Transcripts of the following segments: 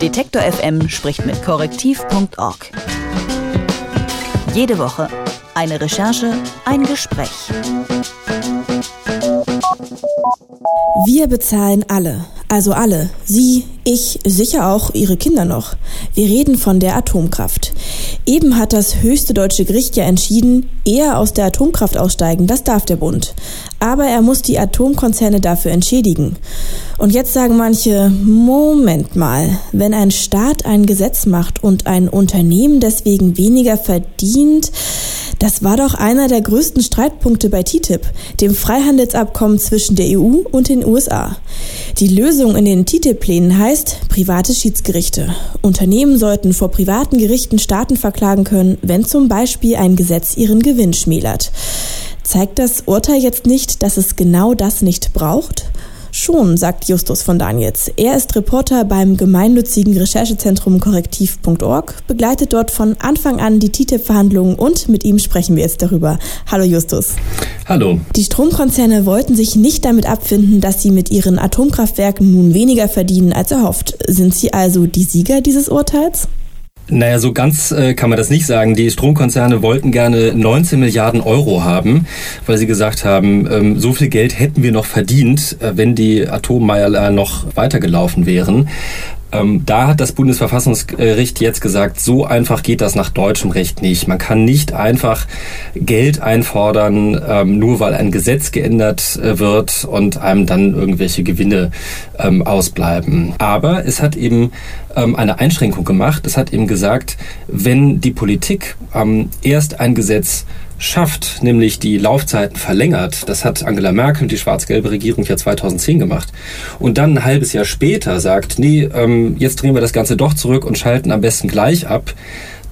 Detektor FM spricht mit korrektiv.org. Jede Woche eine Recherche, ein Gespräch. Wir bezahlen alle, also alle, Sie, ich, sicher auch Ihre Kinder noch. Wir reden von der Atomkraft. Eben hat das höchste deutsche Gericht ja entschieden, eher aus der Atomkraft aussteigen, das darf der Bund. Aber er muss die Atomkonzerne dafür entschädigen. Und jetzt sagen manche, Moment mal, wenn ein Staat ein Gesetz macht und ein Unternehmen deswegen weniger verdient, das war doch einer der größten Streitpunkte bei TTIP, dem Freihandelsabkommen zwischen der EU und den USA. Die Lösung in den TTIP-Plänen heißt private Schiedsgerichte. Unternehmen sollten vor privaten Gerichten Staaten verklagen können, wenn zum Beispiel ein Gesetz ihren Gewinn schmälert. Zeigt das Urteil jetzt nicht, dass es genau das nicht braucht? Schon, sagt Justus von Daniels. Er ist Reporter beim gemeinnützigen Recherchezentrum korrektiv.org, begleitet dort von Anfang an die TTIP-Verhandlungen und mit ihm sprechen wir jetzt darüber. Hallo Justus. Hallo. Die Stromkonzerne wollten sich nicht damit abfinden, dass sie mit ihren Atomkraftwerken nun weniger verdienen als erhofft. Sind sie also die Sieger dieses Urteils? Naja, so ganz äh, kann man das nicht sagen. Die Stromkonzerne wollten gerne 19 Milliarden Euro haben, weil sie gesagt haben, ähm, so viel Geld hätten wir noch verdient, äh, wenn die Atommeiler noch weitergelaufen wären. Ähm, da hat das Bundesverfassungsgericht jetzt gesagt, so einfach geht das nach deutschem Recht nicht. Man kann nicht einfach Geld einfordern, ähm, nur weil ein Gesetz geändert äh, wird und einem dann irgendwelche Gewinne ähm, ausbleiben. Aber es hat eben ähm, eine Einschränkung gemacht. Es hat eben gesagt, wenn die Politik ähm, erst ein Gesetz schafft, nämlich die Laufzeiten verlängert, das hat Angela Merkel und die schwarz-gelbe Regierung ja 2010 gemacht, und dann ein halbes Jahr später sagt, nee, ähm, jetzt drehen wir das Ganze doch zurück und schalten am besten gleich ab,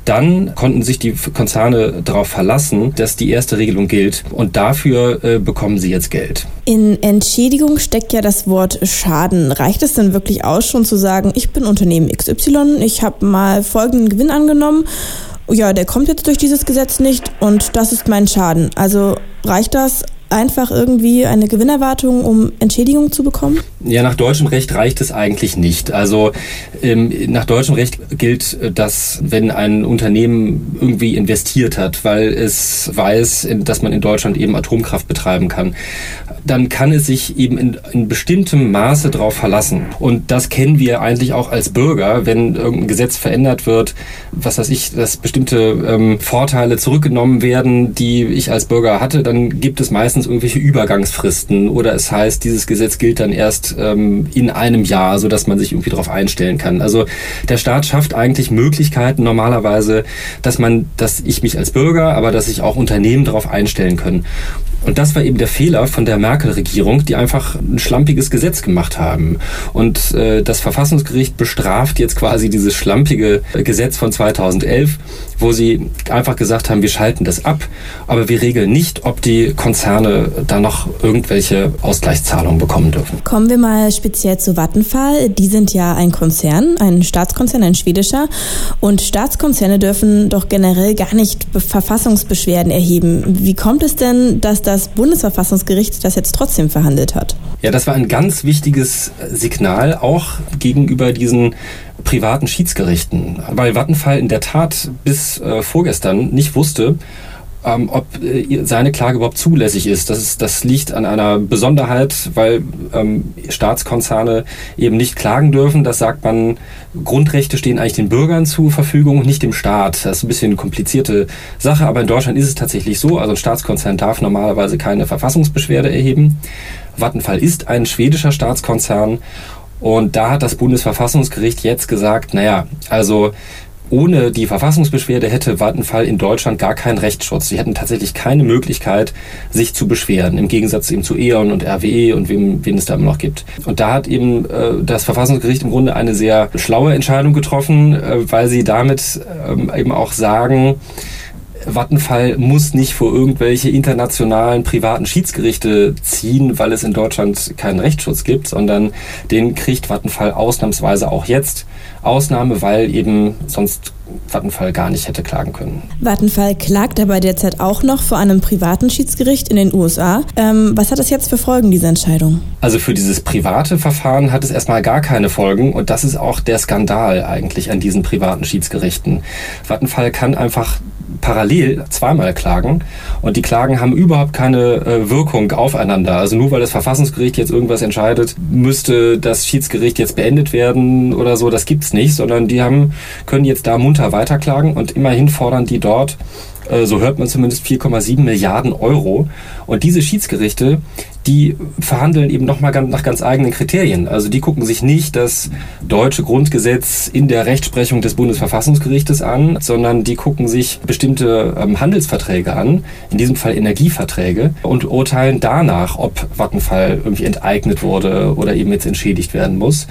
dann konnten sich die Konzerne darauf verlassen, dass die erste Regelung gilt und dafür äh, bekommen sie jetzt Geld. In Entschädigung steckt ja das Wort Schaden. Reicht es denn wirklich aus, schon zu sagen, ich bin Unternehmen XY, ich habe mal folgenden Gewinn angenommen ja, der kommt jetzt durch dieses Gesetz nicht und das ist mein Schaden. Also reicht das einfach irgendwie eine Gewinnerwartung, um Entschädigung zu bekommen? Ja, nach deutschem Recht reicht es eigentlich nicht. Also ähm, nach deutschem Recht gilt, dass wenn ein Unternehmen irgendwie investiert hat, weil es weiß, dass man in Deutschland eben Atomkraft betreiben kann, dann kann es sich eben in, in bestimmtem Maße darauf verlassen. Und das kennen wir eigentlich auch als Bürger, wenn irgendein Gesetz verändert wird, was weiß ich, dass bestimmte ähm, Vorteile zurückgenommen werden, die ich als Bürger hatte, dann gibt es meistens irgendwelche Übergangsfristen oder es heißt, dieses Gesetz gilt dann erst ähm, in einem Jahr, so dass man sich irgendwie darauf einstellen kann. Also der Staat schafft eigentlich Möglichkeiten normalerweise, dass man, dass ich mich als Bürger, aber dass sich auch Unternehmen darauf einstellen können. Und das war eben der Fehler von der Merkel-Regierung, die einfach ein schlampiges Gesetz gemacht haben. Und äh, das Verfassungsgericht bestraft jetzt quasi dieses schlampige Gesetz von 2011, wo sie einfach gesagt haben, wir schalten das ab, aber wir regeln nicht, ob die Konzerne da noch irgendwelche Ausgleichszahlungen bekommen dürfen. Kommen wir mal speziell zu Vattenfall. Die sind ja ein Konzern, ein Staatskonzern, ein schwedischer. Und Staatskonzerne dürfen doch generell gar nicht Verfassungsbeschwerden erheben. Wie kommt es denn, dass das Bundesverfassungsgericht das jetzt trotzdem verhandelt hat? Ja, das war ein ganz wichtiges Signal auch gegenüber diesen privaten Schiedsgerichten, weil Vattenfall in der Tat bis äh, vorgestern nicht wusste, ähm, ob äh, seine Klage überhaupt zulässig ist. Das, ist. das liegt an einer Besonderheit, weil ähm, Staatskonzerne eben nicht klagen dürfen. Das sagt man, Grundrechte stehen eigentlich den Bürgern zur Verfügung, nicht dem Staat. Das ist ein bisschen eine komplizierte Sache, aber in Deutschland ist es tatsächlich so. Also ein Staatskonzern darf normalerweise keine Verfassungsbeschwerde erheben. Vattenfall ist ein schwedischer Staatskonzern und da hat das Bundesverfassungsgericht jetzt gesagt, naja, also ohne die Verfassungsbeschwerde hätte Vattenfall in Deutschland gar keinen Rechtsschutz. Sie hätten tatsächlich keine Möglichkeit, sich zu beschweren, im Gegensatz eben zu E.ON und RWE und wem, wen es da immer noch gibt. Und da hat eben äh, das Verfassungsgericht im Grunde eine sehr schlaue Entscheidung getroffen, äh, weil sie damit ähm, eben auch sagen, Vattenfall muss nicht vor irgendwelche internationalen privaten Schiedsgerichte ziehen, weil es in Deutschland keinen Rechtsschutz gibt, sondern den kriegt Vattenfall ausnahmsweise auch jetzt. Ausnahme, weil eben sonst Vattenfall gar nicht hätte klagen können. Vattenfall klagt aber derzeit auch noch vor einem privaten Schiedsgericht in den USA. Ähm, was hat das jetzt für Folgen, diese Entscheidung? Also für dieses private Verfahren hat es erstmal gar keine Folgen und das ist auch der Skandal eigentlich an diesen privaten Schiedsgerichten. Vattenfall kann einfach parallel zweimal klagen und die Klagen haben überhaupt keine äh, Wirkung aufeinander. Also nur weil das Verfassungsgericht jetzt irgendwas entscheidet, müsste das Schiedsgericht jetzt beendet werden oder so, das gibt's nicht, sondern die haben können jetzt da munter weiterklagen und immerhin fordern die dort äh, so hört man zumindest 4,7 Milliarden Euro. Und diese Schiedsgerichte, die verhandeln eben nochmal nach ganz eigenen Kriterien. Also die gucken sich nicht das deutsche Grundgesetz in der Rechtsprechung des Bundesverfassungsgerichtes an, sondern die gucken sich bestimmte ähm, Handelsverträge an, in diesem Fall Energieverträge, und urteilen danach, ob Vattenfall irgendwie enteignet wurde oder eben jetzt entschädigt werden muss.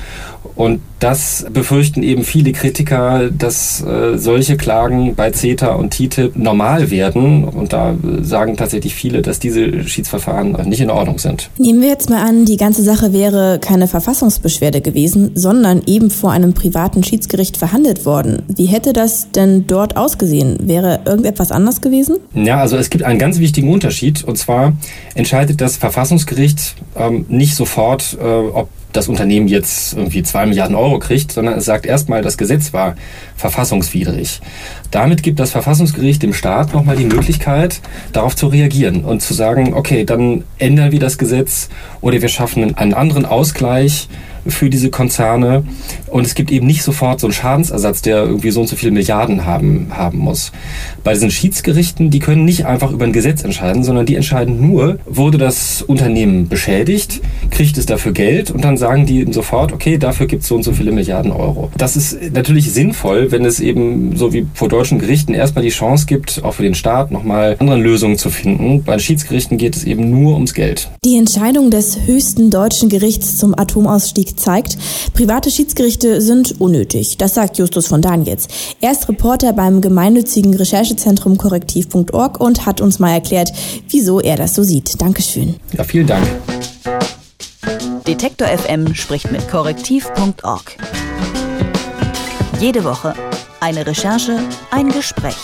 Und das befürchten eben viele Kritiker, dass äh, solche Klagen bei CETA und TTIP normal werden. Und da sagen tatsächlich viele, dass diese Schiedsverfahren nicht in Ordnung sind. Nehmen wir jetzt mal an, die ganze Sache wäre keine Verfassungsbeschwerde gewesen, sondern eben vor einem privaten Schiedsgericht verhandelt worden. Wie hätte das denn dort ausgesehen? Wäre irgendetwas anders gewesen? Ja, also es gibt einen ganz wichtigen Unterschied. Und zwar entscheidet das Verfassungsgericht ähm, nicht sofort, äh, ob das Unternehmen jetzt irgendwie zwei Milliarden Euro kriegt, sondern es sagt erstmal, das Gesetz war verfassungswidrig. Damit gibt das Verfassungsgericht dem Staat nochmal die Möglichkeit, darauf zu reagieren und zu sagen, okay, dann ändern wir das Gesetz oder wir schaffen einen anderen Ausgleich für diese Konzerne. Und es gibt eben nicht sofort so einen Schadensersatz, der irgendwie so und so viele Milliarden haben, haben muss. Bei diesen Schiedsgerichten, die können nicht einfach über ein Gesetz entscheiden, sondern die entscheiden nur, wurde das Unternehmen beschädigt, kriegt es dafür Geld und dann sagen die sofort, okay, dafür gibt es so und so viele Milliarden Euro. Das ist natürlich sinnvoll, wenn es eben so wie vor deutschen Gerichten erstmal die Chance gibt, auch für den Staat nochmal andere Lösungen zu finden. Bei Schiedsgerichten geht es eben nur ums Geld. Die Entscheidung des höchsten deutschen Gerichts zum Atomausstieg zeigt, private Schiedsgerichte sind unnötig. Das sagt Justus von Daniels. Er ist Reporter beim gemeinnützigen Recherchezentrum korrektiv.org und hat uns mal erklärt, wieso er das so sieht. Dankeschön. Ja, vielen Dank. Detektor FM spricht mit korrektiv.org. Jede Woche eine Recherche, ein Gespräch.